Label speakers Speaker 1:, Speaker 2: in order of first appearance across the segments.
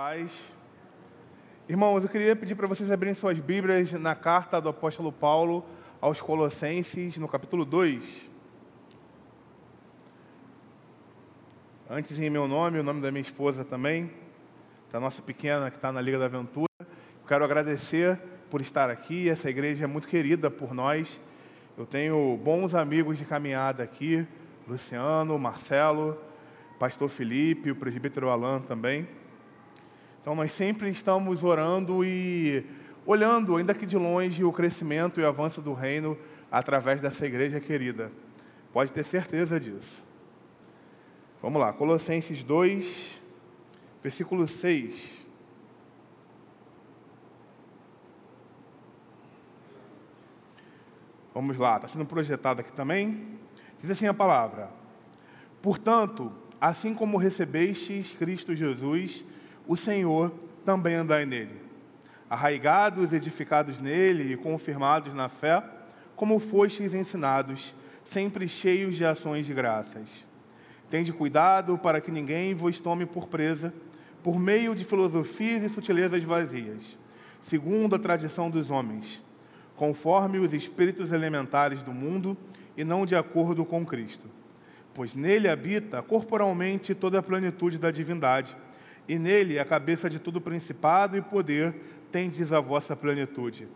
Speaker 1: paz. Irmãos, eu queria pedir para vocês abrirem suas Bíblias na carta do apóstolo Paulo aos Colossenses, no capítulo 2. Antes em meu nome, o nome da minha esposa também, da nossa pequena que está na Liga da Aventura. Quero agradecer por estar aqui. Essa igreja é muito querida por nós. Eu tenho bons amigos de caminhada aqui, Luciano, Marcelo, pastor Felipe, o presbítero Alan também. Então nós sempre estamos orando e olhando, ainda que de longe, o crescimento e o avanço do reino através dessa igreja querida. Pode ter certeza disso. Vamos lá, Colossenses 2, versículo 6. Vamos lá, está sendo projetado aqui também. Diz assim a palavra: Portanto, assim como recebestes Cristo Jesus, o Senhor também andai nele, arraigados, edificados nele e confirmados na fé, como fostes ensinados, sempre cheios de ações de graças. Tende cuidado para que ninguém vos tome por presa, por meio de filosofias e sutilezas vazias, segundo a tradição dos homens, conforme os espíritos elementares do mundo e não de acordo com Cristo. Pois nele habita corporalmente toda a plenitude da divindade e nele a cabeça de todo principado e poder tendes a vossa plenitude.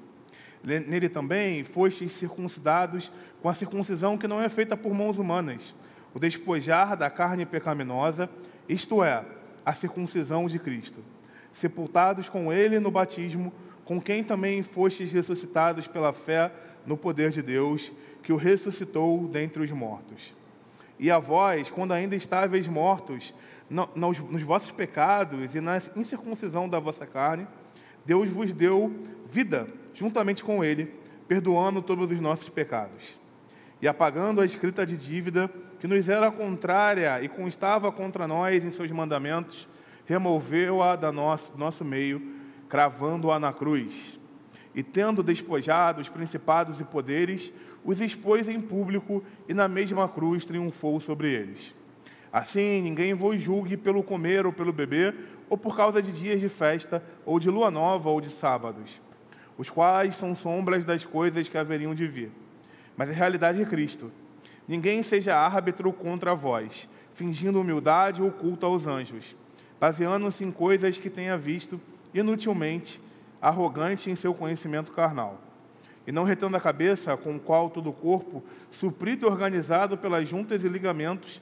Speaker 1: Nele também fostes circuncidados com a circuncisão que não é feita por mãos humanas, o despojar da carne pecaminosa, isto é, a circuncisão de Cristo. Sepultados com ele no batismo, com quem também fostes ressuscitados pela fé no poder de Deus, que o ressuscitou dentre os mortos. E a vós, quando ainda estáveis mortos nos, nos vossos pecados e na incircuncisão da vossa carne, Deus vos deu vida juntamente com Ele, perdoando todos os nossos pecados. E apagando a escrita de dívida que nos era contrária e constava contra nós em seus mandamentos, removeu-a da nosso, nosso meio, cravando-a na cruz. E tendo despojado os principados e poderes, os expôs em público e na mesma cruz triunfou sobre eles. Assim, ninguém vos julgue pelo comer ou pelo beber, ou por causa de dias de festa, ou de lua nova, ou de sábados, os quais são sombras das coisas que haveriam de vir. Mas a realidade é Cristo. Ninguém seja árbitro contra vós, fingindo humildade ou culto aos anjos, baseando-se em coisas que tenha visto, inutilmente, arrogante em seu conhecimento carnal. E não retendo a cabeça, com o qual todo o corpo, suprido e organizado pelas juntas e ligamentos,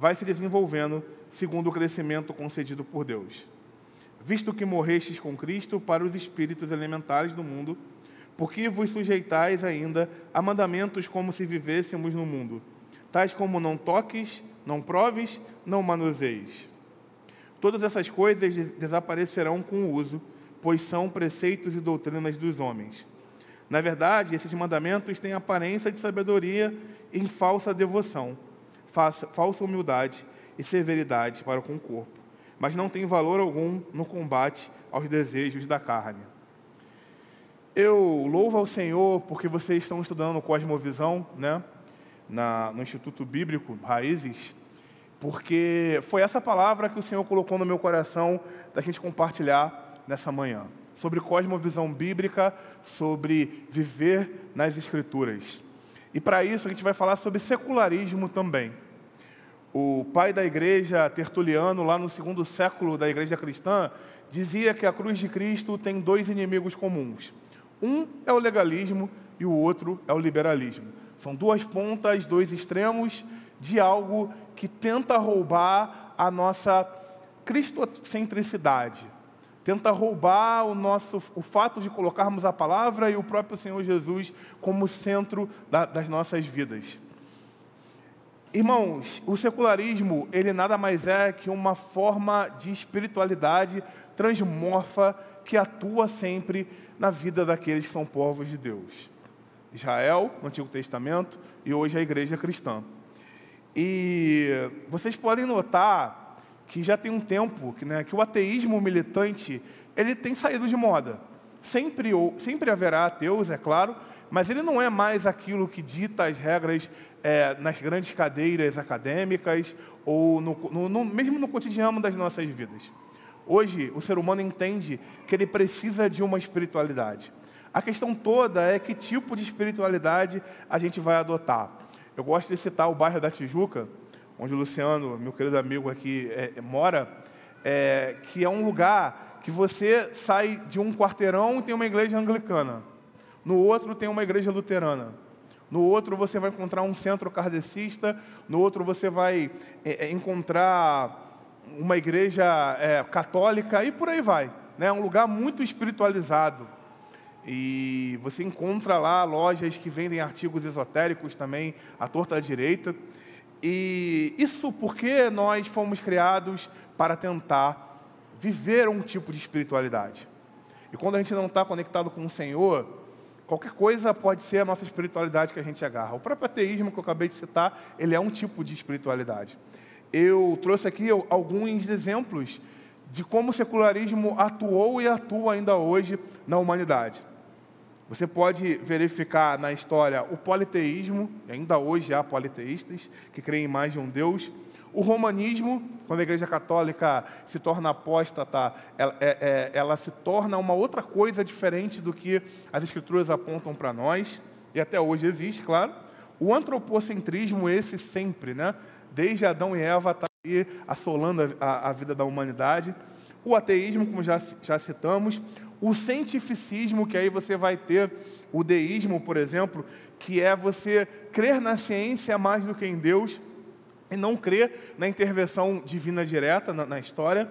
Speaker 1: vai se desenvolvendo segundo o crescimento concedido por Deus. Visto que morrestes com Cristo para os espíritos elementares do mundo, porque vos sujeitais ainda a mandamentos como se vivêssemos no mundo, tais como não toques, não proves, não manuseis. Todas essas coisas desaparecerão com o uso, pois são preceitos e doutrinas dos homens. Na verdade, esses mandamentos têm aparência de sabedoria em falsa devoção falsa humildade e severidade para com o corpo, mas não tem valor algum no combate aos desejos da carne. Eu louvo ao Senhor porque vocês estão estudando Cosmovisão, né, na, no Instituto Bíblico Raízes, porque foi essa palavra que o Senhor colocou no meu coração da gente compartilhar nessa manhã, sobre cosmovisão bíblica, sobre viver nas Escrituras. E para isso a gente vai falar sobre secularismo também. O pai da igreja, Tertuliano, lá no segundo século da igreja cristã, dizia que a cruz de Cristo tem dois inimigos comuns. Um é o legalismo e o outro é o liberalismo. São duas pontas, dois extremos de algo que tenta roubar a nossa cristocentricidade, tenta roubar o nosso o fato de colocarmos a palavra e o próprio Senhor Jesus como centro da, das nossas vidas. Irmãos, o secularismo, ele nada mais é que uma forma de espiritualidade transmorfa que atua sempre na vida daqueles que são povos de Deus. Israel, no Antigo Testamento, e hoje a igreja cristã. E vocês podem notar que já tem um tempo que, né, que o ateísmo militante ele tem saído de moda. Sempre, sempre haverá ateus, é claro, mas ele não é mais aquilo que dita as regras é, nas grandes cadeiras acadêmicas ou no, no, no, mesmo no cotidiano das nossas vidas. Hoje, o ser humano entende que ele precisa de uma espiritualidade. A questão toda é que tipo de espiritualidade a gente vai adotar. Eu gosto de citar o bairro da Tijuca, onde o Luciano, meu querido amigo aqui, é, mora, é, que é um lugar que você sai de um quarteirão e tem uma igreja anglicana. No outro tem uma igreja luterana. No outro você vai encontrar um centro kardecista. No outro você vai é, é encontrar uma igreja é, católica e por aí vai. Né? É um lugar muito espiritualizado. E você encontra lá lojas que vendem artigos esotéricos também, à torta à direita. E isso porque nós fomos criados para tentar viver um tipo de espiritualidade. E quando a gente não está conectado com o Senhor, qualquer coisa pode ser a nossa espiritualidade que a gente agarra. O próprio ateísmo que eu acabei de citar, ele é um tipo de espiritualidade eu trouxe aqui alguns exemplos de como o secularismo atuou e atua ainda hoje na humanidade. Você pode verificar na história o politeísmo, ainda hoje há politeístas que creem em mais de um Deus. O romanismo, quando a Igreja Católica se torna apóstata, ela, é, é, ela se torna uma outra coisa diferente do que as Escrituras apontam para nós, e até hoje existe, claro. O antropocentrismo, esse sempre, né? desde Adão e Eva, está aí assolando a, a, vida da humanidade. O ateísmo, como já, já citamos. O cientificismo, que aí você vai ter o deísmo, por exemplo, que é você crer na ciência mais do que em Deus e não crer na intervenção divina direta na, na história.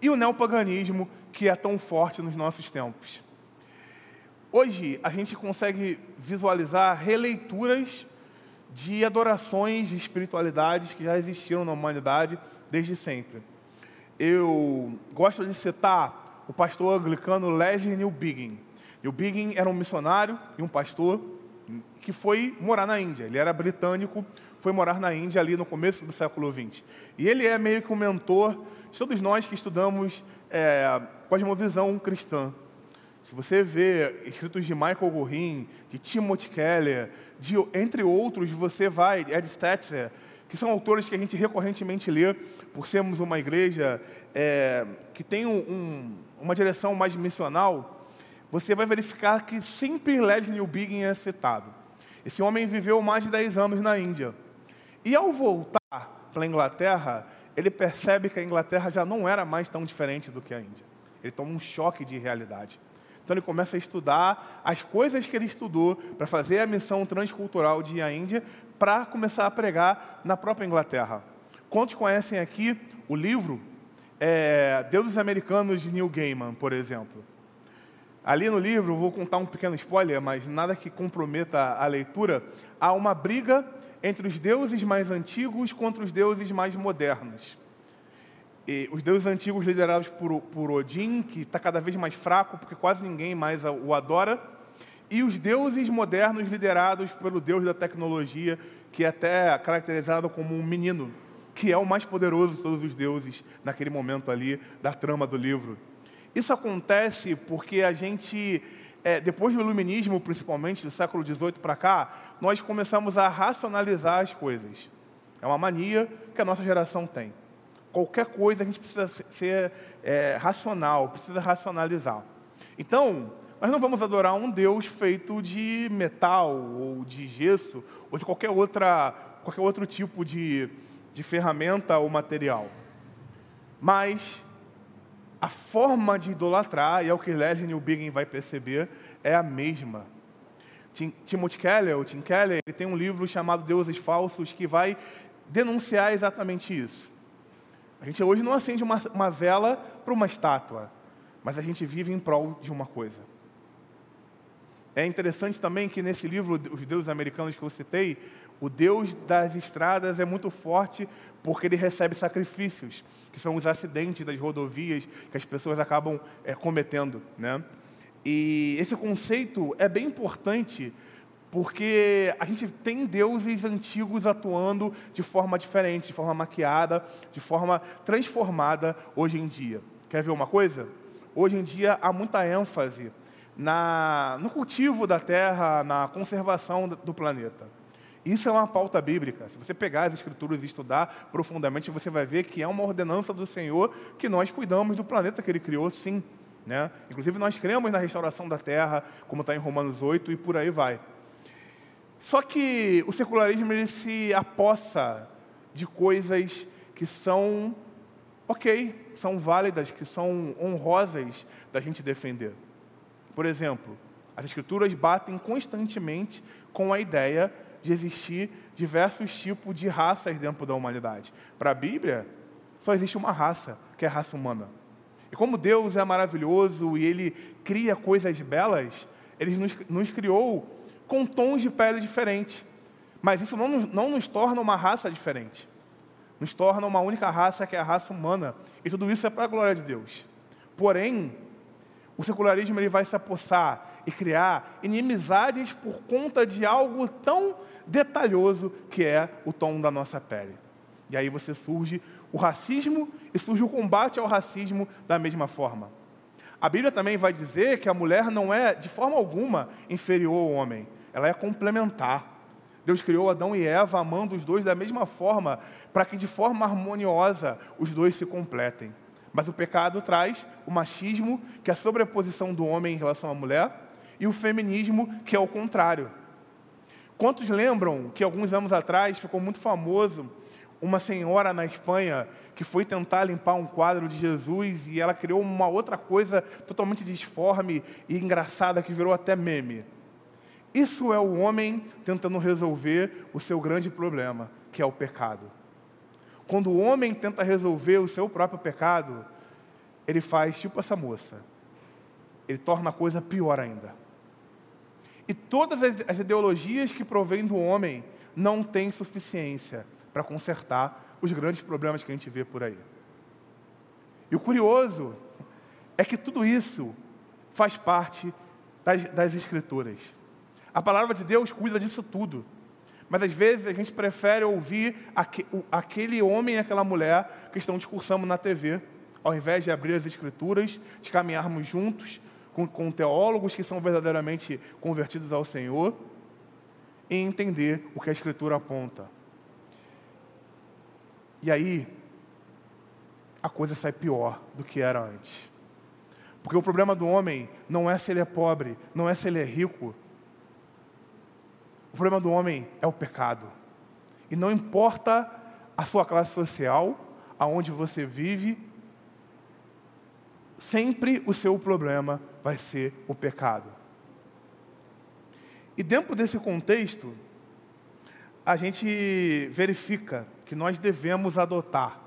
Speaker 1: E o neopaganismo, que é tão forte nos nossos tempos. Hoje, a gente consegue visualizar releituras de adorações e espiritualidades que já existiam na humanidade desde sempre. Eu gosto de citar o pastor anglicano Leslie Newbigin. Newbigin era um missionário e um pastor que foi morar na Índia. Ele era britânico, foi morar na Índia ali no começo do século XX. E ele é meio que um mentor de todos nós que estudamos é, cosmovisão cristã. Se você vê escritos de Michael Gorin, de Timothy Keller, de, entre outros, você vai, Ed Stetzer, que são autores que a gente recorrentemente lê, por sermos uma igreja é, que tem um, um, uma direção mais missional, você vai verificar que sempre Leslie Newbigin é citado. Esse homem viveu mais de 10 anos na Índia. E ao voltar para a Inglaterra, ele percebe que a Inglaterra já não era mais tão diferente do que a Índia. Ele toma um choque de realidade. Então ele começa a estudar as coisas que ele estudou para fazer a missão transcultural de ir à Índia, para começar a pregar na própria Inglaterra. Quantos conhecem aqui o livro é, Deuses Americanos de Neil Gaiman, por exemplo? Ali no livro, vou contar um pequeno spoiler, mas nada que comprometa a leitura, há uma briga entre os deuses mais antigos contra os deuses mais modernos. E os deuses antigos liderados por, por Odin, que está cada vez mais fraco, porque quase ninguém mais o adora, e os deuses modernos liderados pelo deus da tecnologia, que é até caracterizado como um menino, que é o mais poderoso de todos os deuses naquele momento ali da trama do livro. Isso acontece porque a gente, é, depois do iluminismo, principalmente do século XVIII para cá, nós começamos a racionalizar as coisas. É uma mania que a nossa geração tem. Qualquer coisa a gente precisa ser é, racional, precisa racionalizar. Então, nós não vamos adorar um Deus feito de metal, ou de gesso, ou de qualquer, outra, qualquer outro tipo de, de ferramenta ou material. Mas a forma de idolatrar, e é o que Leslie Newbigin vai perceber, é a mesma. Tim, Timothy Keller, o Tim Keller, ele tem um livro chamado Deuses Falsos que vai denunciar exatamente isso. A gente hoje não acende uma, uma vela para uma estátua, mas a gente vive em prol de uma coisa. É interessante também que nesse livro, Os Deuses Americanos que eu citei, o Deus das estradas é muito forte porque ele recebe sacrifícios, que são os acidentes das rodovias que as pessoas acabam é, cometendo. Né? E esse conceito é bem importante porque a gente tem deuses antigos atuando de forma diferente, de forma maquiada, de forma transformada hoje em dia. Quer ver uma coisa? Hoje em dia há muita ênfase na, no cultivo da terra, na conservação do planeta. Isso é uma pauta bíblica. Se você pegar as escrituras e estudar profundamente, você vai ver que é uma ordenança do Senhor que nós cuidamos do planeta que Ele criou, sim. Né? Inclusive, nós cremos na restauração da terra, como está em Romanos 8, e por aí vai. Só que o secularismo ele se apossa de coisas que são ok, são válidas, que são honrosas da gente defender. Por exemplo, as escrituras batem constantemente com a ideia de existir diversos tipos de raças dentro da humanidade. Para a Bíblia, só existe uma raça, que é a raça humana. E como Deus é maravilhoso e Ele cria coisas belas, Ele nos, nos criou com tons de pele diferentes. Mas isso não, não nos torna uma raça diferente. Nos torna uma única raça, que é a raça humana. E tudo isso é para a glória de Deus. Porém, o secularismo ele vai se apossar e criar inimizades por conta de algo tão detalhoso que é o tom da nossa pele. E aí você surge o racismo e surge o combate ao racismo da mesma forma. A Bíblia também vai dizer que a mulher não é, de forma alguma, inferior ao homem, ela é complementar. Deus criou Adão e Eva amando os dois da mesma forma, para que de forma harmoniosa os dois se completem. Mas o pecado traz o machismo, que é a sobreposição do homem em relação à mulher, e o feminismo, que é o contrário. Quantos lembram que alguns anos atrás ficou muito famoso uma senhora na Espanha que foi tentar limpar um quadro de Jesus e ela criou uma outra coisa totalmente disforme e engraçada que virou até meme. Isso é o homem tentando resolver o seu grande problema, que é o pecado. Quando o homem tenta resolver o seu próprio pecado, ele faz tipo essa moça. Ele torna a coisa pior ainda. E todas as, ideologias que provêm do homem não têm suficiência para consertar os grandes problemas que a gente vê por aí. E o curioso é que tudo isso faz parte das, das Escrituras. A palavra de Deus cuida disso tudo. Mas às vezes a gente prefere ouvir aquele homem e aquela mulher que estão discursando na TV, ao invés de abrir as Escrituras, de caminharmos juntos com, com teólogos que são verdadeiramente convertidos ao Senhor e entender o que a Escritura aponta. E aí, a coisa sai pior do que era antes. Porque o problema do homem não é se ele é pobre, não é se ele é rico. O problema do homem é o pecado. E não importa a sua classe social, aonde você vive, sempre o seu problema vai ser o pecado. E dentro desse contexto, a gente verifica que nós devemos adotar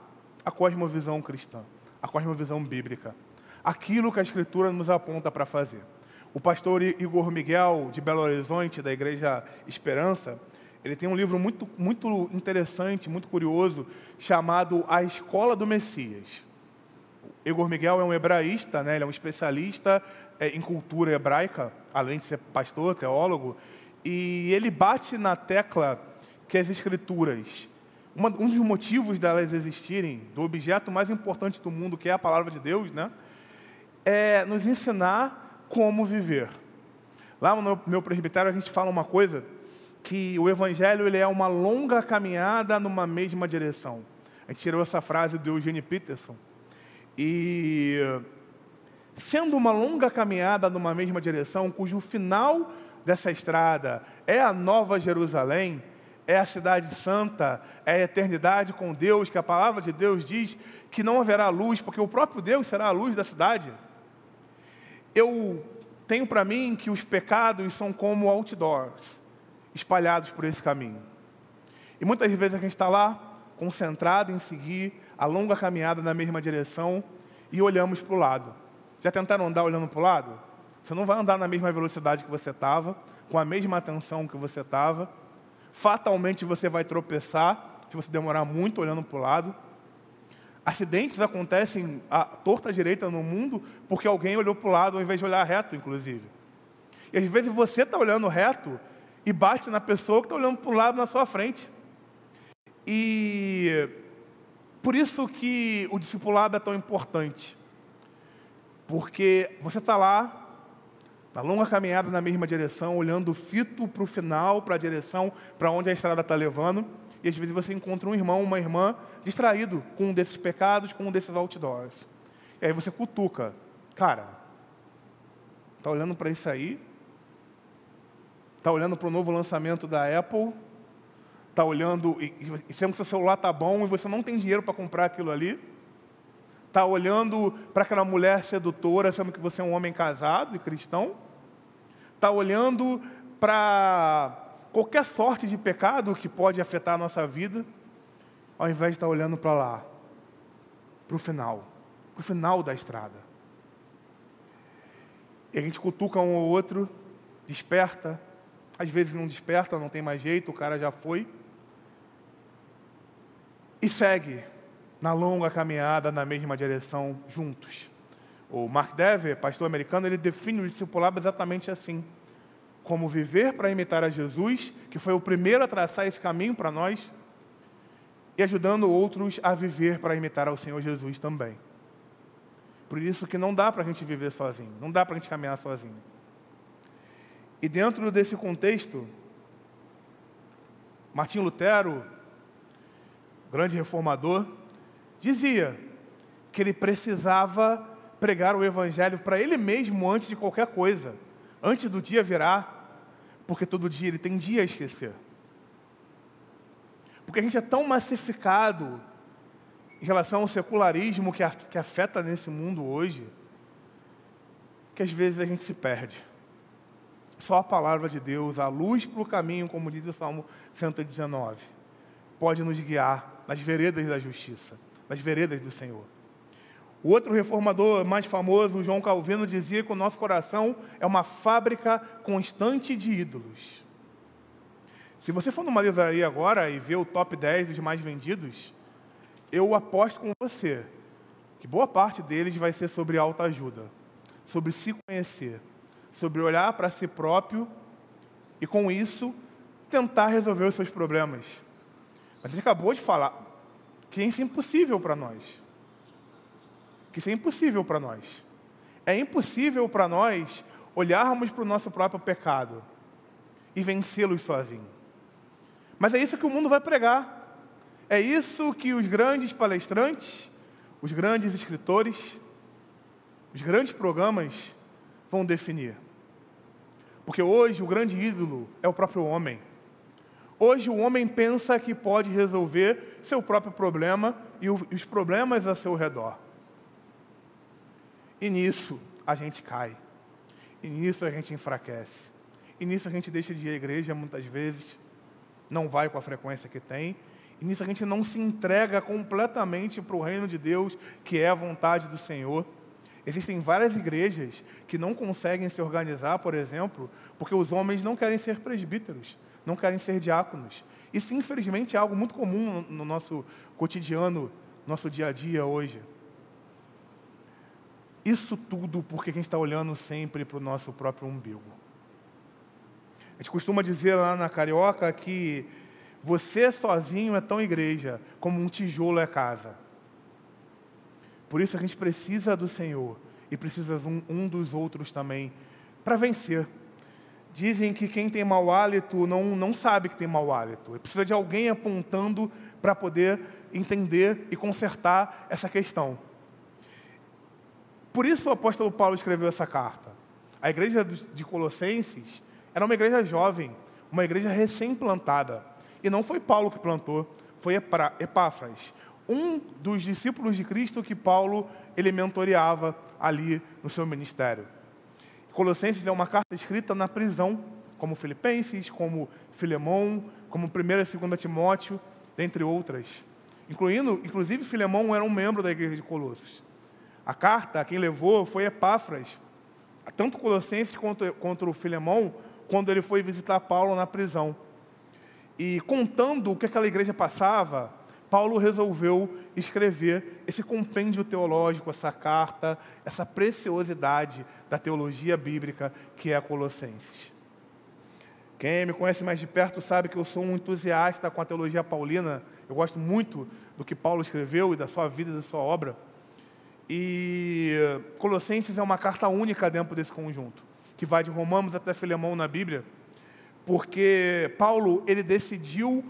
Speaker 1: a cosmovisão cristã, a cosmovisão bíblica, aquilo que a Escritura nos aponta para fazer. O pastor Igor Miguel, de Belo Horizonte, da Igreja Esperança, ele tem um livro muito, muito interessante, muito curioso, chamado A Escola do Messias. Igor Miguel é um hebraísta, né? ele é um especialista é, em cultura hebraica, além de ser pastor, teólogo, e ele bate na tecla que as escrituras, uma, um dos motivos delas existirem, do objeto mais importante do mundo, que é a palavra de Deus, né? é nos ensinar como viver. Lá no meu presbitério a gente fala uma coisa que o evangelho ele é uma longa caminhada numa mesma direção. A gente tirou essa frase do Eugene Peterson. E sendo uma longa caminhada numa mesma direção, cujo final dessa estrada é a Nova Jerusalém, é a cidade santa, é a eternidade com Deus, que a palavra de Deus diz que não haverá luz, porque o próprio Deus será a luz da cidade. Eu tenho para mim que os pecados são como outdoors, espalhados por esse caminho. E muitas vezes a gente está lá, concentrado em seguir a longa caminhada na mesma direção e olhamos para o lado. Já tentaram andar olhando para o lado? Você não vai andar na mesma velocidade que você estava, com a mesma atenção que você estava. Fatalmente você vai tropeçar se você demorar muito olhando para o lado. Acidentes acontecem à torta direita no mundo porque alguém olhou para o lado ao invés de olhar reto, inclusive. E às vezes você está olhando reto e bate na pessoa que está olhando para o lado na sua frente. E por isso que o discipulado é tão importante. Porque você está lá, na longa caminhada na mesma direção, olhando fito para o final, para a direção, para onde a estrada está levando. E às vezes você encontra um irmão, uma irmã distraído com um desses pecados, com um desses outdoors. E aí você cutuca. Cara, está olhando para isso aí? Está olhando para o novo lançamento da Apple? Está olhando e, e sendo que seu celular está bom e você não tem dinheiro para comprar aquilo ali? Está olhando para aquela mulher sedutora, sendo que você é um homem casado e cristão? está olhando para qualquer sorte de pecado que pode afetar a nossa vida, ao invés de estar olhando para lá, para o final, para o final da estrada. E a gente cutuca um ou outro, desperta, às vezes não desperta, não tem mais jeito, o cara já foi, e segue na longa caminhada na mesma direção juntos. O Mark Dever, pastor americano, ele define o discipulado exatamente assim: como viver para imitar a Jesus, que foi o primeiro a traçar esse caminho para nós, e ajudando outros a viver para imitar ao Senhor Jesus também. Por isso que não dá para a gente viver sozinho, não dá para a gente caminhar sozinho. E dentro desse contexto, Martim Lutero, grande reformador, dizia que ele precisava pregar o evangelho para ele mesmo antes de qualquer coisa, antes do dia virar, porque todo dia ele tem dia a esquecer. Porque a gente é tão massificado em relação ao secularismo que, afeta nesse mundo hoje, que às vezes a gente se perde. Só a palavra de Deus, a luz para o caminho, como diz o Salmo 119, pode nos guiar nas veredas da justiça, nas veredas do Senhor. O outro reformador mais famoso, João Calvino, dizia que o nosso coração é uma fábrica constante de ídolos. Se você for numa livraria agora e ver o top 10 dos mais vendidos, eu aposto com você que boa parte deles vai ser sobre autoajuda, sobre se conhecer, sobre olhar para si próprio e, com isso, tentar resolver os seus problemas. Mas ele acabou de falar que isso é impossível para nós que isso é impossível para nós. É impossível para nós olharmos para o nosso próprio pecado e vencê-los sozinhos. Mas é isso que o mundo vai pregar. É isso que os grandes palestrantes, os grandes escritores, os grandes programas vão definir. Porque hoje o grande ídolo é o próprio homem. Hoje o homem pensa que pode resolver seu próprio problema e os problemas a seu redor. E nisso a gente cai. E nisso a gente enfraquece. E nisso a gente deixa de ir à igreja muitas vezes, não vai com a frequência que tem. E nisso a gente não se entrega completamente para o reino de Deus, que é a vontade do Senhor. Existem várias igrejas que não conseguem se organizar, por exemplo, porque os homens não querem ser presbíteros, não querem ser diáconos. Isso, infelizmente, é algo muito comum no nosso cotidiano, nosso dia a dia hoje. Isso tudo porque a gente está olhando sempre para o nosso próprio umbigo. A gente costuma dizer lá na Carioca que você sozinho é tão igreja como um tijolo é casa. Por isso a gente precisa do Senhor e precisa um, um dos outros também para vencer. Dizem que quem tem mau hálito não, não sabe que tem mau hálito. Precisa de alguém apontando para poder entender e consertar essa questão. Por isso o apóstolo Paulo escreveu essa carta. A igreja de Colossenses era uma igreja jovem, uma igreja recém-plantada. E não foi Paulo que plantou, foi Epáfras, um dos discípulos de Cristo que Paulo ele mentoreava ali no seu ministério. Colossenses é uma carta escrita na prisão, como Filipenses, como Filemão, como 1 e 2 Timóteo, dentre outras. Incluindo, inclusive, Filemão era um membro da igreja de Colossos. A carta, quem levou foi Epáfras, tanto Colossenses quanto, quanto o Filemão, quando ele foi visitar Paulo na prisão. E contando o que aquela igreja passava, Paulo resolveu escrever esse compêndio teológico, essa carta, essa preciosidade da teologia bíblica que é a Colossenses. Quem me conhece mais de perto sabe que eu sou um entusiasta com a teologia paulina. Eu gosto muito do que Paulo escreveu e da sua vida e da sua obra. E Colossenses é uma carta única dentro desse conjunto. que vai de Romanos até Filemão na Bíblia, porque Paulo ele decidiu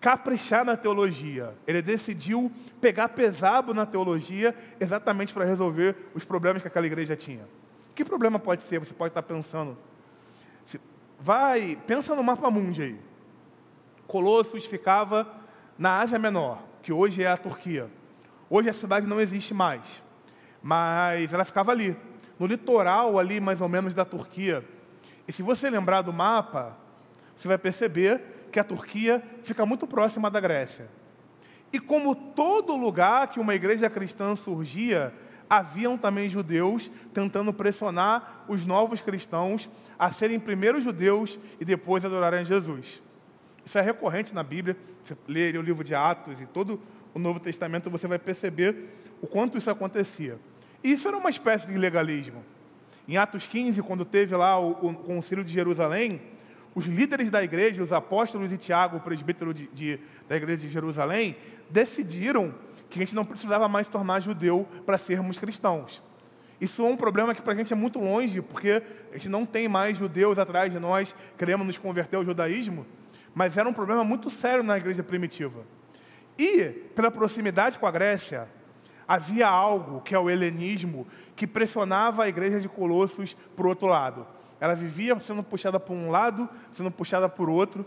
Speaker 1: caprichar na teologia. Ele decidiu pegar pesado na teologia exatamente para resolver os problemas que aquela igreja tinha. Que problema pode ser? Você pode estar pensando. Vai, pensa no mapa mundi aí. Colossos ficava na Ásia Menor, que hoje é a Turquia. Hoje a cidade não existe mais, mas ela ficava ali, no litoral ali mais ou menos da Turquia. E se você lembrar do mapa, você vai perceber que a Turquia fica muito próxima da Grécia. E como todo lugar que uma igreja cristã surgia, haviam também judeus tentando pressionar os novos cristãos a serem primeiro judeus e depois adorarem Jesus. Isso é recorrente na Bíblia. Você lê o livro de Atos e todo o Novo Testamento, você vai perceber o quanto isso acontecia. Isso era uma espécie de legalismo. Em Atos 15, quando teve lá o, o concílio de Jerusalém, os líderes da igreja, os apóstolos e Tiago, o presbítero de, de, da igreja de Jerusalém, decidiram que a gente não precisava mais tornar judeu para sermos cristãos. Isso é um problema que para a gente é muito longe, porque a gente não tem mais judeus atrás de nós queremos nos converter ao judaísmo, mas era um problema muito sério na igreja primitiva. E, pela proximidade com a Grécia, havia algo que é o helenismo, que pressionava a igreja de Colossos para o outro lado. Ela vivia sendo puxada por um lado, sendo puxada por outro.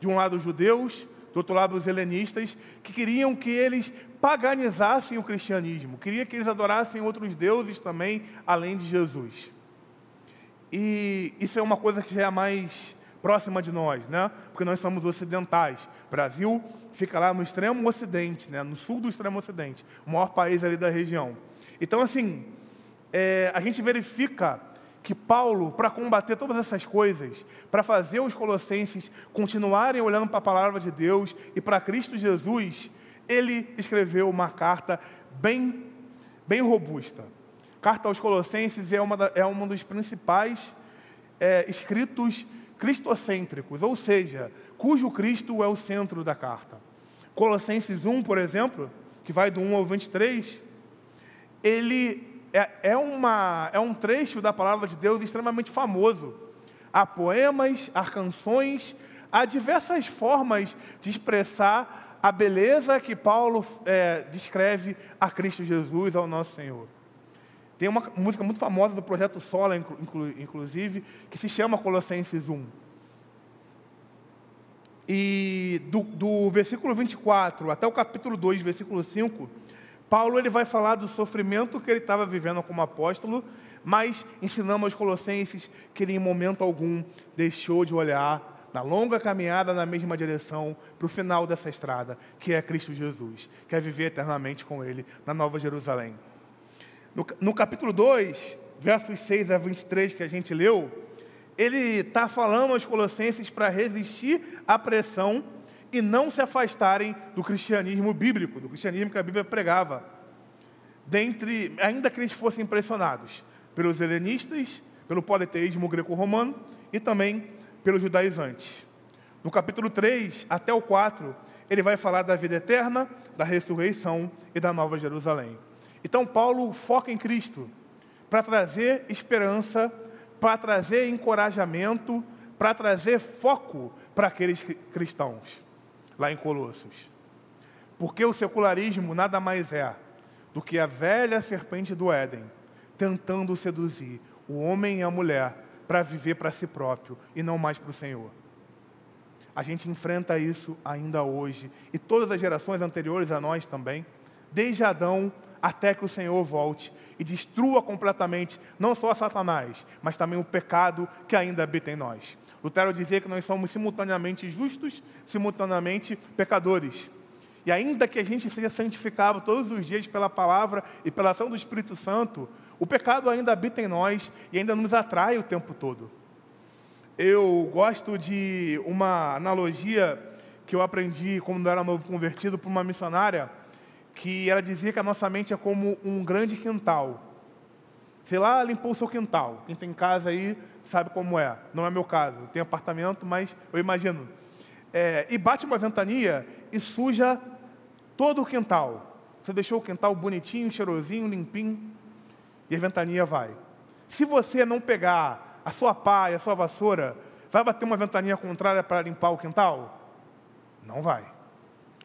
Speaker 1: De um lado, os judeus, do outro lado, os helenistas, que queriam que eles paganizassem o cristianismo, queria que eles adorassem outros deuses também, além de Jesus. E isso é uma coisa que já é mais próxima de nós, né? Porque nós somos ocidentais. O Brasil fica lá no extremo ocidente, né? No sul do extremo ocidente, o maior país ali da região. Então, assim, é, a gente verifica que Paulo, para combater todas essas coisas, para fazer os colossenses continuarem olhando para a palavra de Deus e para Cristo Jesus, ele escreveu uma carta bem, bem robusta. Carta aos Colossenses é, uma da, é um dos principais é, escritos cristocêntricos, ou seja, cujo Cristo é o centro da carta. Colossenses 1, por exemplo, que vai do 1 ao 23, ele é, é, uma, é um trecho da palavra de Deus extremamente famoso. Há poemas, há canções, há diversas formas de expressar a beleza que Paulo é, descreve a Cristo Jesus, ao nosso Senhor. Tem uma música muito famosa do projeto Sola, inclu, inclusive, que se chama Colossenses 1. E do, do versículo 24 até o capítulo 2, versículo 5, Paulo ele vai falar do sofrimento que ele estava vivendo como apóstolo, mas ensinamos aos colossenses que ele em momento algum deixou de olhar na longa caminhada na mesma direção para o final dessa estrada, que é Cristo Jesus, que é viver eternamente com Ele na Nova Jerusalém. No, no capítulo 2, versos 6 a 23 que a gente leu, ele está falando aos colossenses para resistir à pressão e não se afastarem do cristianismo bíblico, do cristianismo que a Bíblia pregava. Dentre, ainda que eles fossem impressionados pelos helenistas, pelo politeísmo greco-romano e também pelos judaizantes. No capítulo 3 até o 4, ele vai falar da vida eterna, da ressurreição e da nova Jerusalém. Então, Paulo foca em Cristo para trazer esperança, para trazer encorajamento, para trazer foco para aqueles cristãos lá em Colossos. Porque o secularismo nada mais é do que a velha serpente do Éden, tentando seduzir o homem e a mulher para viver para si próprio e não mais para o Senhor. A gente enfrenta isso ainda hoje e todas as gerações anteriores a nós também, desde Adão até que o Senhor volte e destrua completamente não só Satanás, mas também o pecado que ainda habita em nós. Lutero dizia que nós somos simultaneamente justos, simultaneamente pecadores. E ainda que a gente seja santificado todos os dias pela palavra e pela ação do Espírito Santo, o pecado ainda habita em nós e ainda nos atrai o tempo todo. Eu gosto de uma analogia que eu aprendi quando eu era novo convertido por uma missionária, que ela dizia que a nossa mente é como um grande quintal. Sei lá, limpou o seu quintal. Quem tem casa aí sabe como é. Não é meu caso. Eu tenho apartamento, mas eu imagino. É, e bate uma ventania e suja todo o quintal. Você deixou o quintal bonitinho, cheirosinho, limpinho, e a ventania vai. Se você não pegar a sua pá e a sua vassoura, vai bater uma ventania contrária para limpar o quintal? Não vai.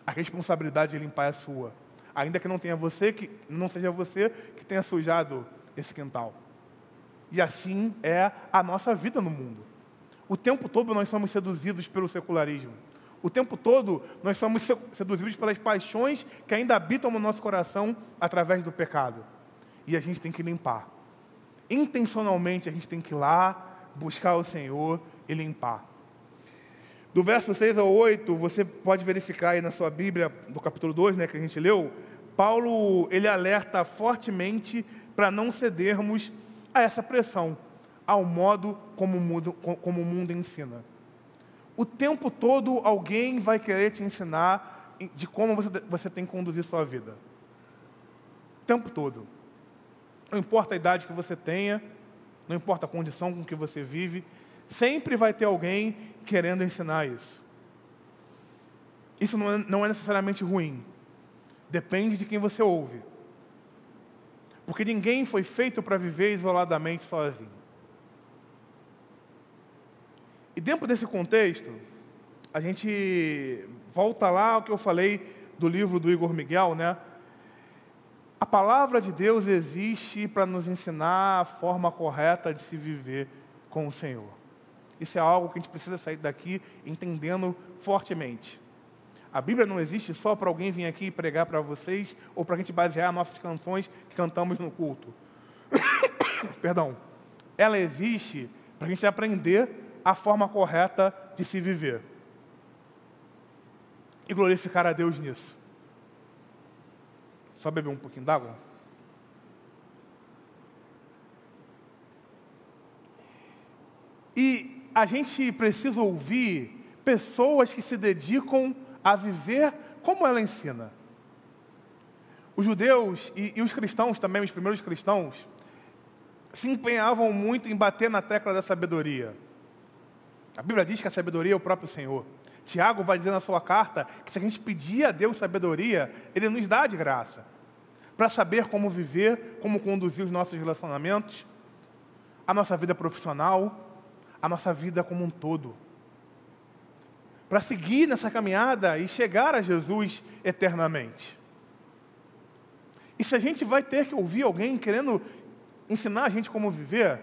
Speaker 1: A responsabilidade de limpar é sua. Ainda que não tenha você, que não seja você que tenha sujado esse quintal. E assim é a nossa vida no mundo. O tempo todo nós somos seduzidos pelo secularismo. O tempo todo nós somos seduzidos pelas paixões que ainda habitam no nosso coração através do pecado. E a gente tem que limpar. Intencionalmente a gente tem que ir lá, buscar o Senhor e limpar. Do verso 6 ao 8, você pode verificar aí na sua Bíblia, do capítulo 2, né, que a gente leu, Paulo, ele alerta fortemente para não cedermos a essa pressão, ao modo como o mundo, como o mundo ensina. O tempo todo alguém vai querer te ensinar de como você, você tem que conduzir sua vida. O tempo todo. Não importa a idade que você tenha, não importa a condição com que você vive, sempre vai ter alguém querendo ensinar isso. Isso não é, não é necessariamente ruim. Depende de quem você ouve. Porque ninguém foi feito para viver isoladamente sozinho. E dentro desse contexto, a gente volta lá ao que eu falei do livro do Igor Miguel, né? A palavra de Deus existe para nos ensinar a forma correta de se viver com o Senhor. Isso é algo que a gente precisa sair daqui entendendo fortemente. A Bíblia não existe só para alguém vir aqui pregar para vocês ou para a gente basear nossas canções que cantamos no culto. Perdão. Ela existe para a gente aprender a forma correta de se viver e glorificar a Deus nisso. Só beber um pouquinho d'água? E a gente precisa ouvir pessoas que se dedicam a viver como ela ensina. Os judeus e, e, os cristãos também, os primeiros cristãos, se empenhavam muito em bater na tecla da sabedoria. A Bíblia diz que a sabedoria é o próprio Senhor. Tiago vai dizer na sua carta que se a gente pedir a Deus sabedoria, Ele nos dá de graça. Para saber como viver, como conduzir os nossos relacionamentos, a nossa vida profissional, a nossa vida como um todo. Para seguir nessa caminhada e chegar a Jesus eternamente. E se a gente vai ter que ouvir alguém querendo ensinar a gente como viver,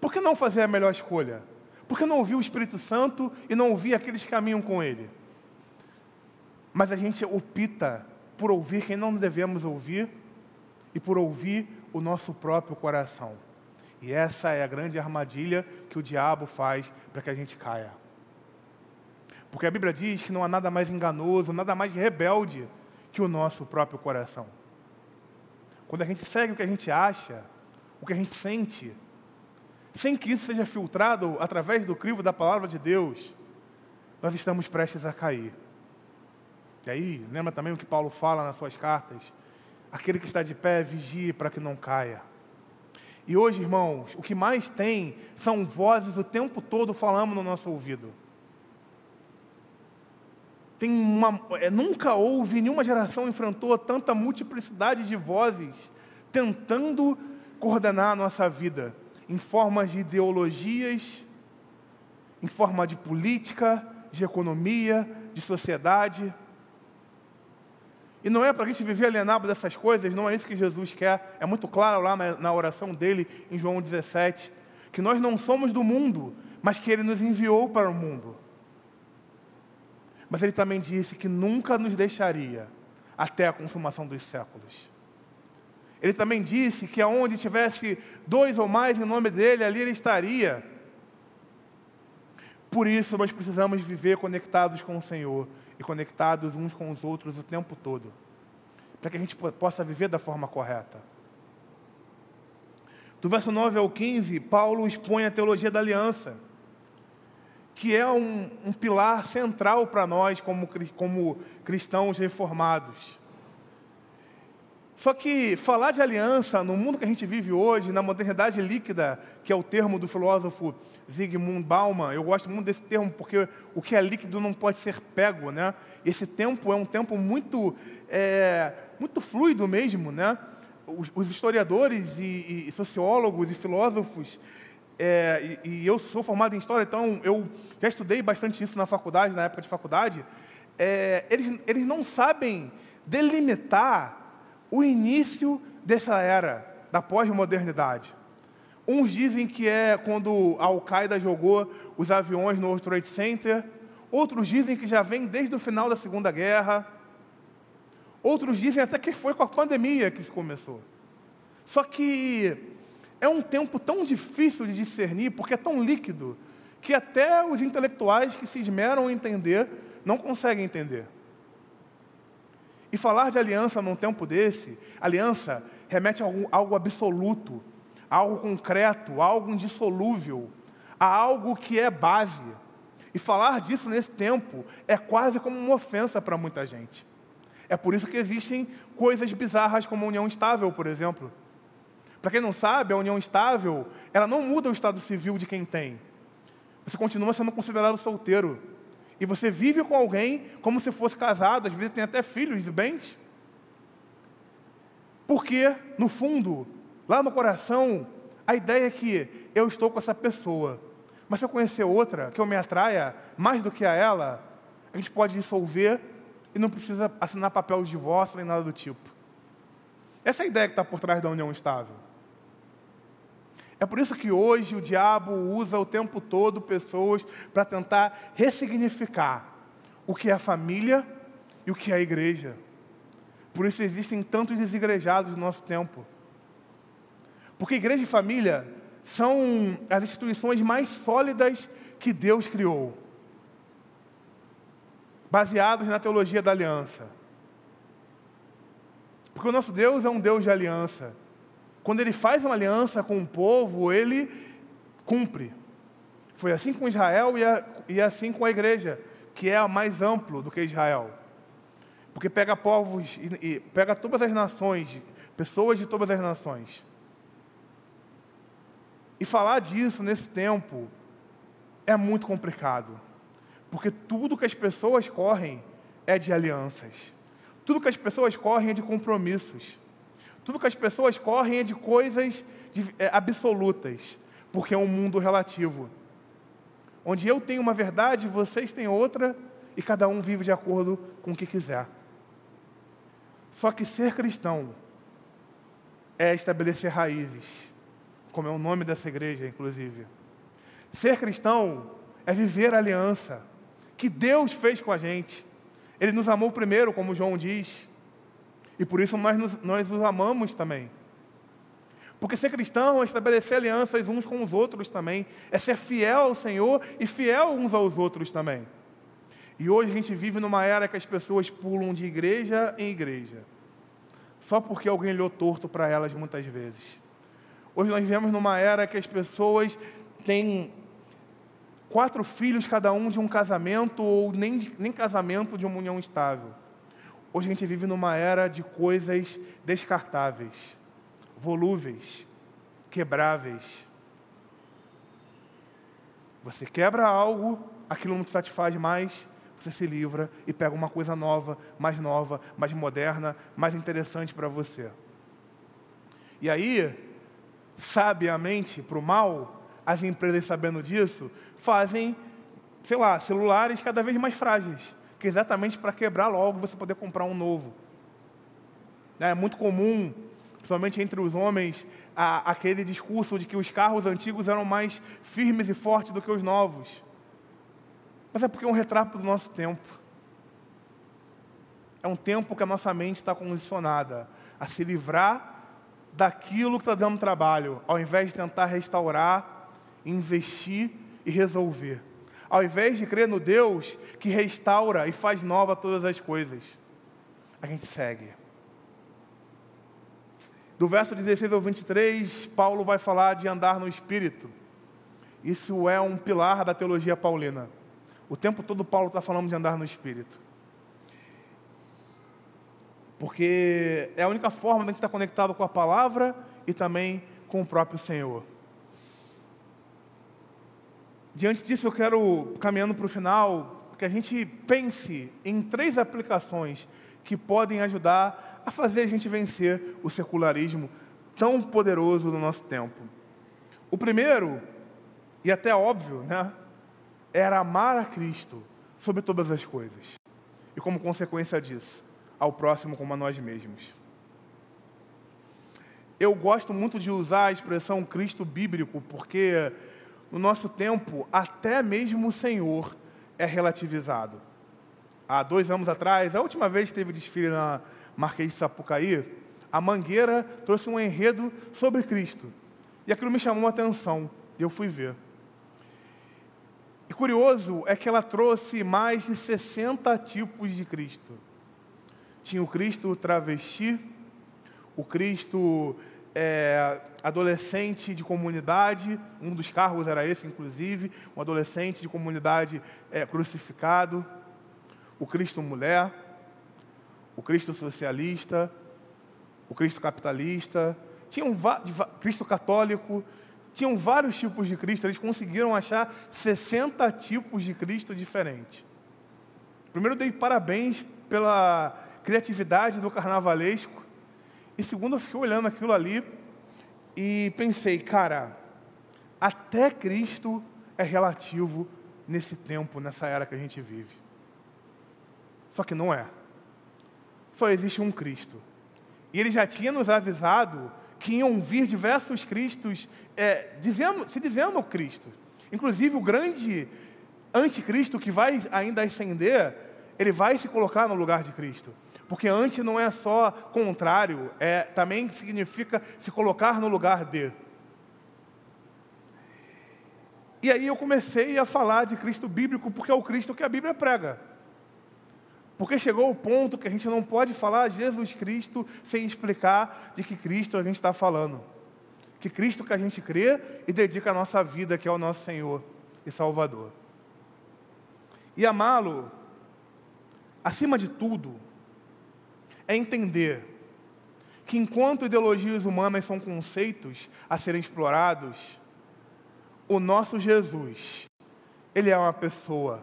Speaker 1: por que não fazer a melhor escolha? Por que não ouvir o Espírito Santo e não ouvir aqueles que caminham com Ele? Mas a gente opta por ouvir quem não devemos ouvir e por ouvir o nosso próprio coração. E essa é a grande armadilha que o diabo faz para que a gente caia. Porque a Bíblia diz que não há nada mais enganoso, nada mais rebelde que o nosso próprio coração. Quando a gente segue o que a gente acha, o que a gente sente, sem que isso seja filtrado através do crivo da palavra de Deus, nós estamos prestes a cair. E aí, lembra também o que Paulo fala nas suas cartas? Aquele que está de pé, vigie para que não caia. E hoje, irmãos, o que mais tem são vozes o tempo todo falando no nosso ouvido. Tem uma, é, nunca houve, nenhuma geração enfrentou tanta multiplicidade de vozes tentando coordenar a nossa vida em formas de ideologias, em forma de política, de economia, de sociedade. E não é para a gente viver alienado dessas coisas, não é isso que Jesus quer. É muito claro lá na, oração dele, em João 17, que nós não somos do mundo, mas que ele nos enviou para o mundo. Mas ele também disse que nunca nos deixaria até a consumação dos séculos. Ele também disse que aonde tivesse dois ou mais em nome dele, ali ele estaria. Por isso nós precisamos viver conectados com o Senhor e conectados uns com os outros o tempo todo, para que a gente possa viver da forma correta. Do verso 9 ao 15, Paulo expõe a teologia da aliança, que é um, um pilar central para nós como, como cristãos reformados. Só que falar de aliança no mundo que a gente vive hoje, na modernidade líquida, que é o termo do filósofo Zygmunt Bauman, eu gosto muito desse termo porque o que é líquido não pode ser pego, né? Esse tempo é um tempo muito, é, muito fluido mesmo, né? Os, os historiadores e, e sociólogos e filósofos é, e, e, eu sou formado em História, então eu já estudei bastante isso na faculdade, na época de faculdade, é, eles, eles não sabem delimitar o início dessa era da pós-modernidade. Uns dizem que é quando a Al-Qaeda jogou os aviões no World Trade Center, outros dizem que já vem desde o final da Segunda Guerra, outros dizem até que foi com a pandemia que isso começou. Só que é um tempo tão difícil de discernir, porque é tão líquido, que até os intelectuais que se esmeram em entender não conseguem entender. E falar de aliança num tempo desse, aliança remete a algo, algo absoluto, a algo concreto, a algo indissolúvel, a algo que é base. E falar disso nesse tempo é quase como uma ofensa para muita gente. É por isso que existem coisas bizarras como a união estável, por exemplo. Para quem não sabe, a união estável, ela não muda o estado civil de quem tem. Você continua sendo considerado solteiro. E você vive com alguém como se fosse casado, às vezes tem até filhos e bens. Porque, no fundo, lá no coração, a ideia é que eu estou com essa pessoa. Mas se eu conhecer outra que eu me atraia mais do que a ela, a gente pode dissolver e não precisa assinar papel de divórcio nem nada do tipo. Essa é a ideia que está por trás da união estável. É por isso que hoje o diabo usa o tempo todo pessoas para tentar ressignificar o que é a família e o que é a igreja. Por isso existem tantos desigrejados no nosso tempo. Porque igreja e família são as instituições mais sólidas que Deus criou, baseados na teologia da aliança. Porque o nosso Deus é um Deus de aliança. Quando ele faz uma aliança com o povo, ele cumpre. Foi assim com Israel e, a, e assim com a igreja, que é a mais amplo do que Israel. Porque pega povos e, e pega todas as nações, pessoas de todas as nações. E falar disso nesse tempo é muito complicado. Porque tudo que as pessoas correm é de alianças. Tudo que as pessoas correm é de compromissos. Tudo que as pessoas correm é de coisas de, é, absolutas, porque é um mundo relativo. Onde eu tenho uma verdade, vocês têm outra, e cada um vive de acordo com o que quiser. Só que ser cristão é estabelecer raízes, como é o nome dessa igreja, inclusive. Ser cristão é viver a aliança que Deus fez com a gente. Ele nos amou primeiro, como João diz. E por isso nós, nós os amamos também. Porque ser cristão é estabelecer alianças uns com os outros também, é ser fiel ao Senhor e fiel uns aos outros também. E hoje a gente vive numa era que as pessoas pulam de igreja em igreja, só porque alguém olhou torto para elas muitas vezes. Hoje nós vivemos numa era que as pessoas têm quatro filhos cada um de um casamento ou nem, nem casamento de uma união estável. Hoje a gente vive numa era de coisas descartáveis, volúveis, quebráveis. Você quebra algo, aquilo não te satisfaz mais, você se livra e pega uma coisa nova, mais nova, mais moderna, mais interessante para você. E aí, sabiamente, para o mal, as empresas sabendo disso, fazem, sei lá, celulares cada vez mais frágeis que é exatamente para quebrar logo você poder comprar um novo. É muito comum, principalmente entre os homens, aquele discurso de que os carros antigos eram mais firmes e fortes do que os novos. Mas é porque é um retrato do nosso tempo. É um tempo que a nossa mente está condicionada a se livrar daquilo que está dando trabalho, ao invés de tentar restaurar, investir e resolver ao invés de crer no Deus que restaura e faz nova todas as coisas, a gente segue. Do verso 16 ao 23, Paulo vai falar de andar no Espírito. Isso é um pilar da teologia paulina. O tempo todo Paulo está falando de andar no Espírito. Porque é a única forma de a gente estar conectado com a palavra e também com o próprio Senhor. Diante disso, eu quero, caminhando para o final, que a gente pense em três aplicações que podem ajudar a fazer a gente vencer o secularismo tão poderoso no nosso tempo. O primeiro e até óbvio, né? Era amar a Cristo sobre todas as coisas. E como consequência disso, ao próximo como a nós mesmos. Eu gosto muito de usar a expressão Cristo bíblico, porque no nosso tempo, até mesmo o Senhor é relativizado. Há dois anos atrás, a última vez que teve desfile na Marquês de Sapucaí, a Mangueira trouxe um enredo sobre Cristo. E aquilo me chamou a atenção, e eu fui ver. E curioso é que ela trouxe mais de 60 tipos de Cristo. Tinha o Cristo travesti, o Cristo é, adolescente de comunidade, um dos carros era esse, inclusive, um adolescente de comunidade é, crucificado, o Cristo mulher, o Cristo socialista, o Cristo capitalista, tinha um Cristo católico, tinham vários tipos de Cristo, eles conseguiram achar 60 tipos de Cristo diferentes. Primeiro, dei parabéns pela criatividade do carnavalesco, e segundo, eu fiquei olhando aquilo ali e pensei, cara, até Cristo é relativo nesse tempo, nessa era que a gente vive. Só que não é. Só existe um Cristo. E ele já tinha nos avisado que iam vir diversos Cristos é, dizendo, se dizendo Cristo. Inclusive o grande anticristo que vai ainda ascender, ele vai se colocar no lugar de Cristo. Porque anti não é só contrário, é, também significa se colocar no lugar de. E aí eu comecei a falar de Cristo bíblico, porque é o Cristo que a Bíblia prega. Porque chegou o ponto que a gente não pode falar Jesus Cristo sem explicar de que Cristo a gente está falando. Que Cristo que a gente crê e dedica a nossa vida, que é o nosso Senhor e Salvador. E amá-lo, acima de tudo, é entender que enquanto ideologias humanas são conceitos a serem explorados, o nosso Jesus, ele é uma pessoa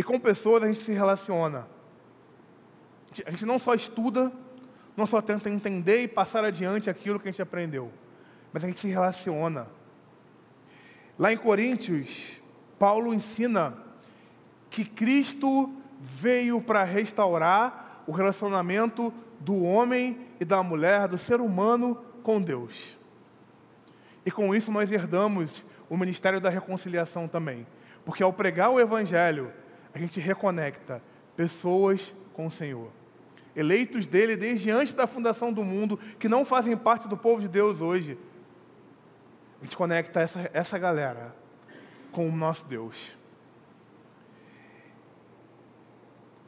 Speaker 1: e com pessoas a gente se relaciona. A gente não só estuda, não só tenta entender e passar adiante aquilo que a gente aprendeu, mas a gente se relaciona. Lá em Coríntios, Paulo ensina que Cristo veio para restaurar o relacionamento do homem e da mulher, do ser humano com Deus. E com isso nós herdamos o ministério da reconciliação também. Porque ao pregar o Evangelho, a gente reconecta pessoas com o Senhor. Eleitos dele desde antes da fundação do mundo, que não fazem parte do povo de Deus hoje. A gente conecta essa, essa galera com o nosso Deus.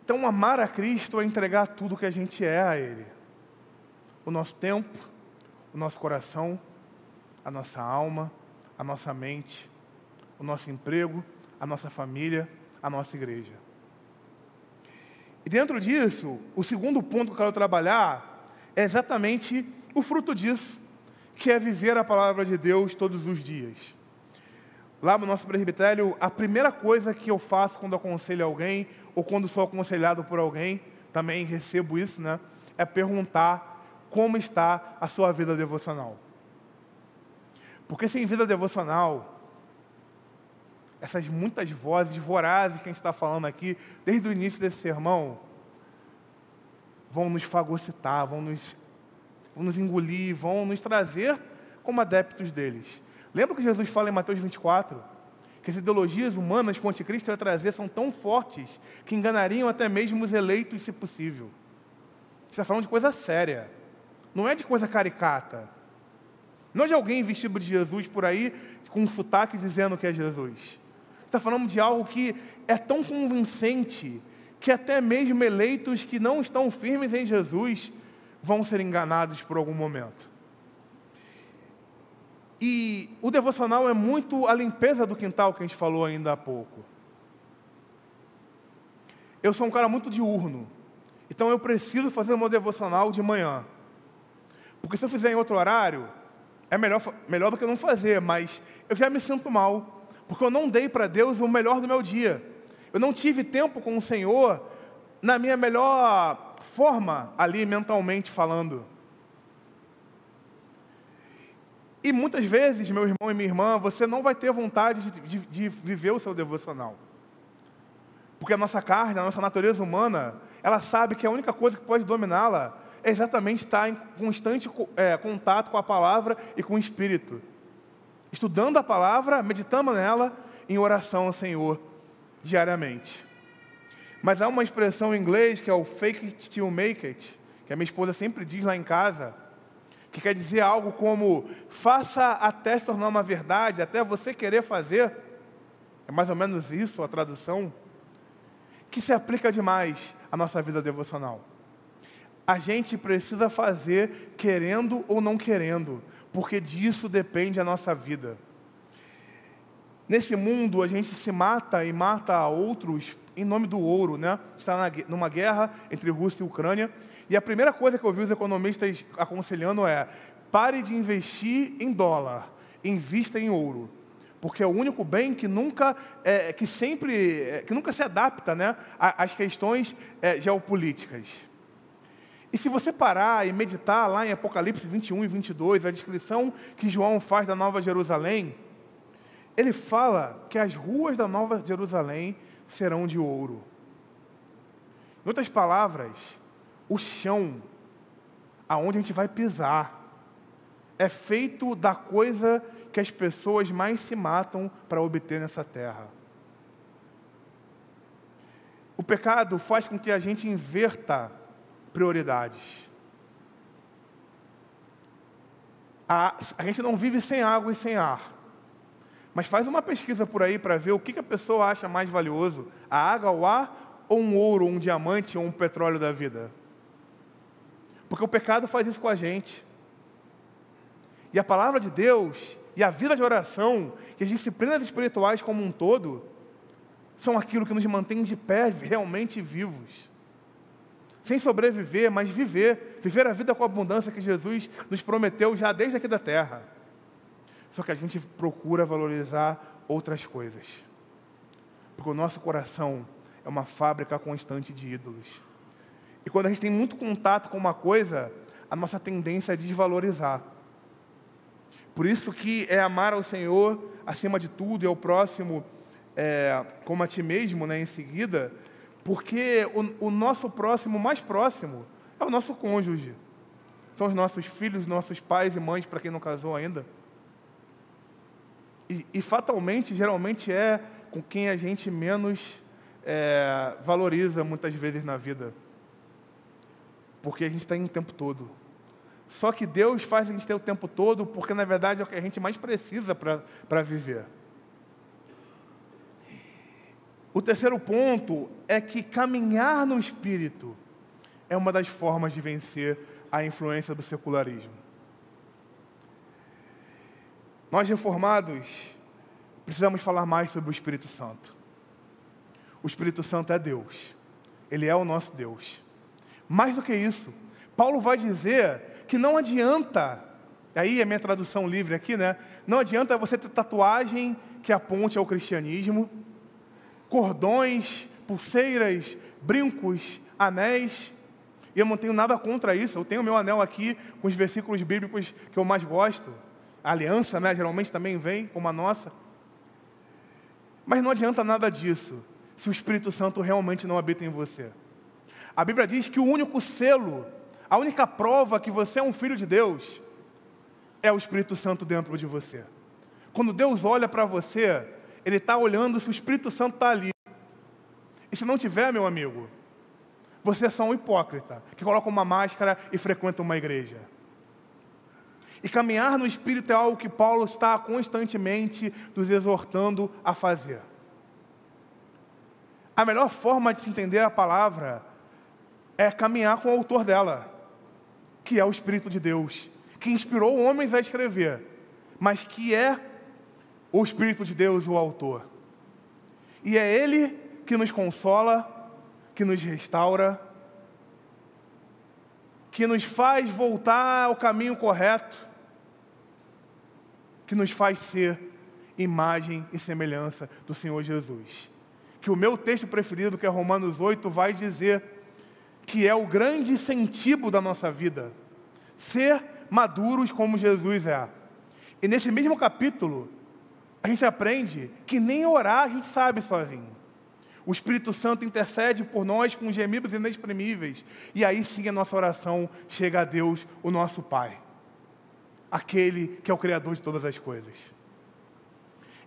Speaker 1: Então, amar a Cristo é entregar tudo que a gente é a Ele: o nosso tempo, o nosso coração, a nossa alma, a nossa mente, o nosso emprego, a nossa família a nossa igreja. E dentro disso, o segundo ponto que eu quero trabalhar é exatamente o fruto disso, que é viver a palavra de Deus todos os dias. Lá no nosso presbitério, a primeira coisa que eu faço quando aconselho alguém, ou quando sou aconselhado por alguém, também recebo isso, né? É perguntar como está a sua vida devocional. Porque sem vida devocional, essas muitas vozes vorazes que a gente está falando aqui, desde o início desse sermão, vão nos fagocitar, vão nos, vão nos engolir, vão nos trazer como adeptos deles. Lembra que Jesus fala em Mateus 24? Que as ideologias humanas que o anticristo vai trazer são tão fortes que enganariam até mesmo os eleitos, se possível. está falando de coisa séria, não é de coisa caricata. Não é de alguém vestido de Jesus por aí, com um sotaque dizendo que é Jesus está falando de algo que é tão convincente que até mesmo eleitos que não estão firmes em Jesus vão ser enganados por algum momento. E o devocional é muito a limpeza do quintal que a gente falou ainda há pouco. Eu sou um cara muito diurno, então eu preciso fazer meu devocional de manhã. Porque se eu fizer em outro horário, é melhor, melhor do que não fazer, mas eu já me sinto mal porque eu não dei para Deus o melhor do meu dia. Eu não tive tempo com o Senhor na minha melhor forma, ali mentalmente falando. E muitas vezes, meu irmão e minha irmã, você não vai ter vontade de, de, de viver o seu devocional. Porque a nossa carne, a nossa natureza humana, ela sabe que a única coisa que pode dominá-la é exatamente estar em constante é, contato com a palavra e com o Espírito. Estudando a palavra, meditando nela, em oração ao Senhor, diariamente. Mas há uma expressão em inglês que é o fake it till make it, que a minha esposa sempre diz lá em casa, que quer dizer algo como faça até se tornar uma verdade, até você querer fazer. É mais ou menos isso a tradução, que se aplica demais à nossa vida devocional. A gente precisa fazer querendo ou não querendo, porque disso depende a nossa vida. Nesse mundo, a gente se mata e mata a outros em nome do ouro, né? Está numa guerra entre Rússia e Ucrânia. E a primeira coisa que eu vi os economistas aconselhando é: pare de investir em dólar, invista em ouro, porque é o único bem que nunca, é, que sempre, é, que nunca se adapta, né, às questões é, geopolíticas. E se você parar e meditar lá em Apocalipse 21 e 22, a descrição que João faz da Nova Jerusalém, ele fala que as ruas da Nova Jerusalém serão de ouro. Em outras palavras, o chão aonde a gente vai pisar é feito da coisa que as pessoas mais se matam para obter nessa terra. O pecado faz com que a gente inverta prioridades. A, a gente não vive sem água e sem ar. Mas faz uma pesquisa por aí para ver o que, que a pessoa acha mais valioso: a água, o ar, ou um ouro, um diamante, ou um petróleo da vida. Porque o pecado faz isso com a gente. E a palavra de Deus e a vida de oração e as disciplinas espirituais como um todo são aquilo que nos mantém de pé, realmente vivos. Sem sobreviver, mas viver. Viver a vida com a abundância que Jesus nos prometeu já desde aqui da terra. Só que a gente procura valorizar outras coisas. Porque o nosso coração é uma fábrica constante de ídolos. E quando a gente tem muito contato com uma coisa, a nossa tendência é desvalorizar. Por isso que é amar ao Senhor acima de tudo e ao próximo é, como a ti mesmo, né, em seguida, porque o, o nosso próximo mais próximo é o nosso cônjuge. São os nossos filhos, nossos pais e mães, para quem não casou ainda. E, e, fatalmente, geralmente é com quem a gente menos é, valoriza muitas vezes na vida. Porque a gente está em o tempo todo. Só que Deus faz a gente ter o tempo todo, porque na verdade é o que a gente mais precisa para viver. O terceiro ponto é que caminhar no Espírito é uma das formas de vencer a influência do secularismo. Nós reformados precisamos falar mais sobre o Espírito Santo. O Espírito Santo é Deus. Ele é o nosso Deus. Mais do que isso, Paulo vai dizer que não adianta, aí é minha tradução livre aqui, né? Não adianta você ter tatuagem que aponte ao cristianismo, cordões, pulseiras, brincos, anéis. E eu não tenho nada contra isso. Eu tenho meu anel aqui com os versículos bíblicos que eu mais gosto. A aliança, né, geralmente também vem como a nossa. Mas não adianta nada disso se o Espírito Santo realmente não habita em você. A Bíblia diz que o único selo, a única prova que você é um filho de Deus, é o Espírito Santo dentro de você. Quando Deus olha para você, Ele está olhando se o Espírito Santo está ali. E se não tiver, meu amigo, você é só um hipócrita que coloca uma máscara e frequenta uma igreja. E caminhar no Espírito é algo que Paulo está constantemente nos exortando a fazer. A melhor forma de se entender a palavra é caminhar com o autor dela, que é o Espírito de Deus, que inspirou homens a escrever, mas que é o Espírito de Deus o autor. E é Ele que nos consola, que nos restaura, que nos faz voltar ao caminho correto que nos faz ser imagem e semelhança do Senhor Jesus. Que o meu texto preferido, que é Romanos 8, vai dizer que é o grande incentivo da nossa vida, ser maduros como Jesus é. E nesse mesmo capítulo, a gente aprende que nem orar a gente sabe sozinho. O Espírito Santo intercede por nós com gemidos inexprimíveis. E aí sim a nossa oração chega a Deus, o nosso Pai. Aquele que é o Criador de todas as coisas.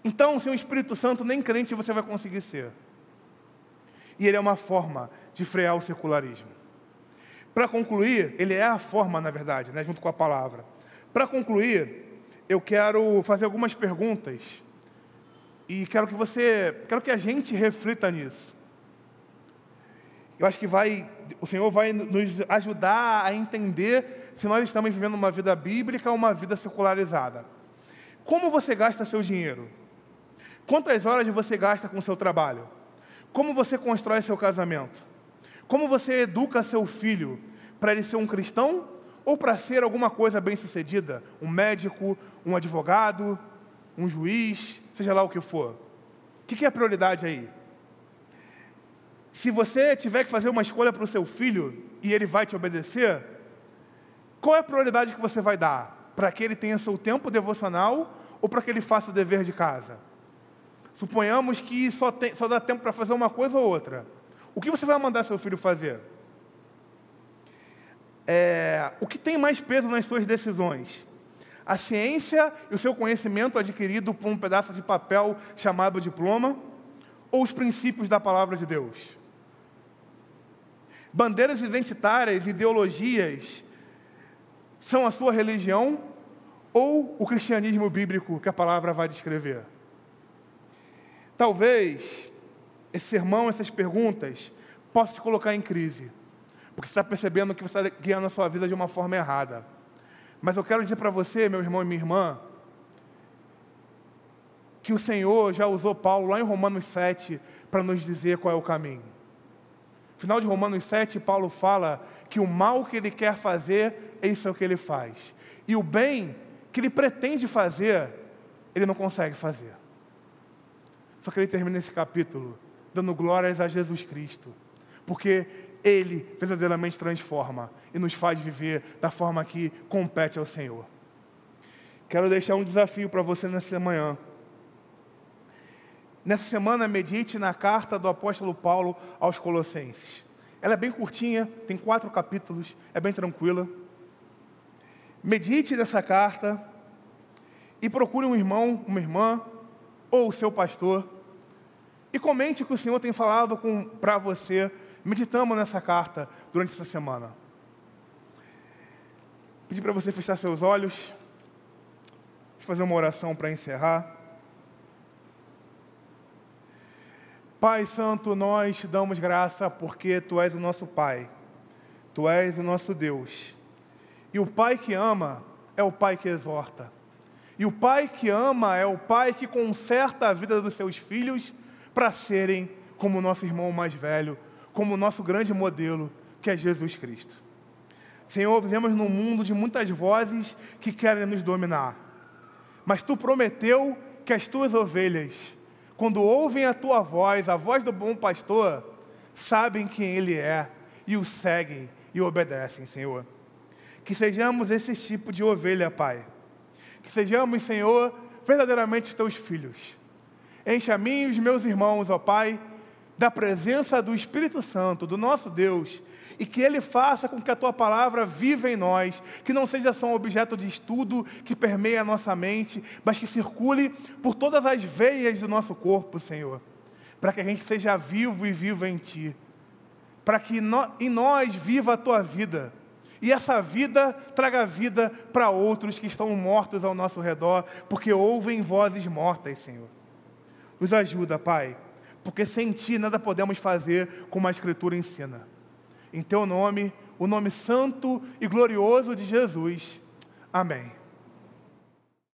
Speaker 1: Então, sem o Espírito Santo, nem crente você vai conseguir ser. E ele é uma forma de frear o secularismo. Para concluir, ele é a forma, na verdade, né, junto com a palavra. Para concluir, eu quero fazer algumas perguntas e quero que você, quero que a gente reflita nisso. Eu acho que vai, o Senhor vai nos ajudar a entender se nós estamos vivendo uma vida bíblica ou uma vida secularizada. Como você gasta seu dinheiro? Quantas horas você gasta com o seu trabalho? Como você constrói seu casamento? Como você educa seu filho para ele ser um cristão ou para ser alguma coisa bem-sucedida? Um médico, um advogado, um juiz, seja lá o que for. O que é a prioridade aí? Se você tiver que fazer uma escolha para o seu filho e ele vai te obedecer, qual é a prioridade que você vai dar? Para que ele tenha seu tempo devocional ou para que ele faça o dever de casa? Suponhamos que só, tem, só dá tempo para fazer uma coisa ou outra. O que você vai mandar seu filho fazer? É, o que tem mais peso nas suas decisões? A ciência e o seu conhecimento adquirido por um pedaço de papel chamado diploma? Ou os princípios da palavra de Deus? Bandeiras identitárias, ideologias, são a sua religião ou o cristianismo bíblico que a palavra vai descrever? Talvez esse sermão, essas perguntas, possam te colocar em crise, porque você está percebendo que você está guiando a sua vida de uma forma errada. Mas eu quero dizer para você, meu irmão e minha irmã, que o Senhor já usou Paulo lá em Romanos 7 para nos dizer qual é o caminho. No final de Romanos 7, Paulo fala que o mal que ele quer fazer, isso é o que ele faz. E o bem que ele pretende fazer, ele não consegue fazer. Só que ele termina esse capítulo dando glórias a Jesus Cristo, porque Ele verdadeiramente transforma e nos faz viver da forma que compete ao Senhor. Quero deixar um desafio para você nessa manhã. Nessa semana, medite na carta do apóstolo Paulo aos Colossenses. Ela é bem curtinha, tem quatro capítulos, é bem tranquila. Medite nessa carta e procure um irmão, uma irmã ou o seu pastor e comente o que o Senhor tem falado para você. Meditamos nessa carta durante essa semana. Pedir para você fechar seus olhos. Fazer uma oração para encerrar. Pai Santo, nós te damos graça porque Tu és o nosso Pai, Tu és o nosso Deus. E o Pai que ama é o Pai que exorta. E o Pai que ama é o Pai que conserta a vida dos seus filhos para serem como o nosso irmão mais velho, como o nosso grande modelo, que é Jesus Cristo. Senhor, vivemos num mundo de muitas vozes que querem nos dominar, mas tu prometeu que as tuas ovelhas, quando ouvem a tua voz, a voz do bom pastor, sabem quem ele é e o seguem e obedecem, Senhor. Que sejamos esse tipo de ovelha, Pai. Que sejamos, Senhor, verdadeiramente teus filhos Enche a mim e os meus irmãos, ó Pai, da presença do Espírito Santo, do nosso Deus, e que Ele faça com que a Tua palavra viva em nós, que não seja só um objeto de estudo que permeia a nossa mente, mas que circule por todas as veias do nosso corpo, Senhor, para que a gente seja vivo e vivo em Ti, para que em nós viva a Tua vida. E essa vida traga vida para outros que estão mortos ao nosso redor, porque ouvem vozes mortas, Senhor. Nos ajuda, Pai, porque sem Ti nada podemos fazer como a Escritura ensina. Em Teu nome, o nome santo e glorioso de Jesus. Amém.